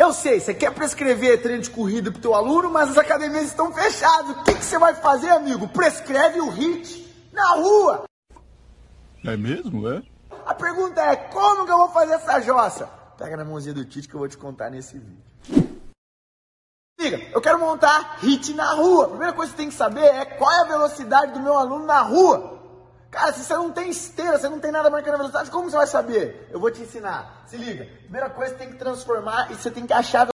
Eu sei, você quer prescrever treino de corrida pro teu aluno, mas as academias estão fechadas. O que, que você vai fazer, amigo? Prescreve o HIT na rua. É mesmo, é? A pergunta é, como que eu vou fazer essa jossa? Pega na mãozinha do Tite que eu vou te contar nesse vídeo. Liga, eu quero montar HIT na rua. A primeira coisa que você tem que saber é qual é a velocidade do meu aluno na rua. Cara, se você não tem esteira, você não tem nada marcando a velocidade, como você vai saber? Eu vou te ensinar. Se liga. Primeira coisa, você tem que transformar e você tem que achar